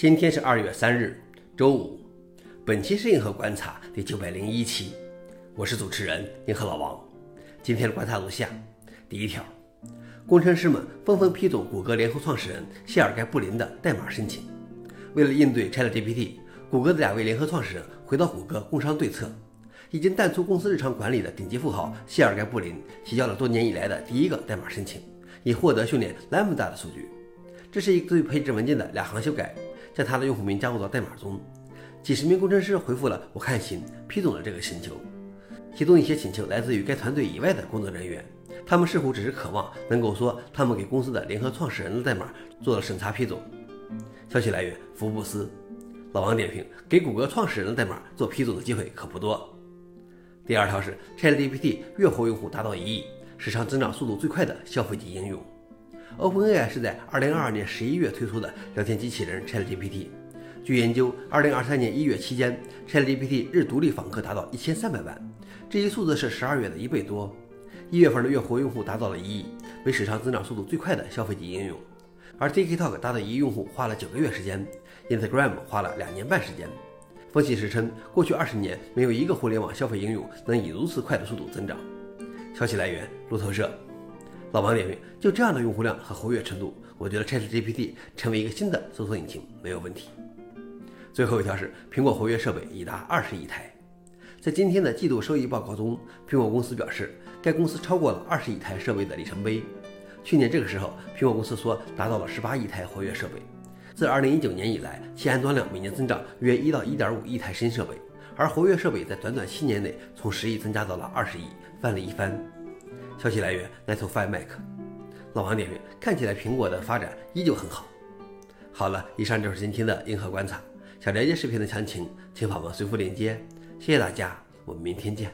今天是二月三日，周五。本期是硬核观察第九百零一期，我是主持人硬核老王。今天的观察如下：第一条，工程师们纷纷批准谷歌联合创始人谢尔盖·布林的代码申请。为了应对 ChatGPT，谷歌的两位联合创始人回到谷歌工商对策。已经淡出公司日常管理的顶级富豪谢尔盖·布林提交了多年以来的第一个代码申请，以获得训练 Lambda 的数据。这是一对配置文件的两行修改。在他的用户名加入到代码中，几十名工程师回复了“我看行”，批准了这个请求。其中一些请求来自于该团队以外的工作人员，他们似乎只是渴望能够说他们给公司的联合创始人的代码做了审查批准。消息来源：福布斯。老王点评：给谷歌创始人的代码做批准的机会可不多。第二条是 ChatGPT 月活用户达到一亿，市场增长速度最快的消费级应用。OpenAI 是在2022年11月推出的聊天机器人 ChatGPT。据研究，2023年1月期间，ChatGPT 日独立访客达到1300万，这一数字是12月的一倍多。一月份的月活用户达到了一亿，为史上增长速度最快的消费级应用。而 TikTok 达到一亿用户花了九个月时间，Instagram 花了两年半时间。分析师称，过去二十年没有一个互联网消费应用能以如此快的速度增长。消息来源：路透社。老王点评：就这样的用户量和活跃程度，我觉得 ChatGPT 成为一个新的搜索引擎没有问题。最后一条是，苹果活跃设备已达二十亿台。在今天的季度收益报告中，苹果公司表示，该公司超过了二十亿台设备的里程碑。去年这个时候，苹果公司说达到了十八亿台活跃设备。自二零一九年以来，其安装量每年增长约一到一点五亿台新设备，而活跃设备在短短七年内从十亿增加到了二十亿，翻了一番。消息来源 n e t o f i Mac。老王点评：看起来苹果的发展依旧很好。好了，以上就是今天的硬核观察。想了解视频的详情，请访问随附链接。谢谢大家，我们明天见。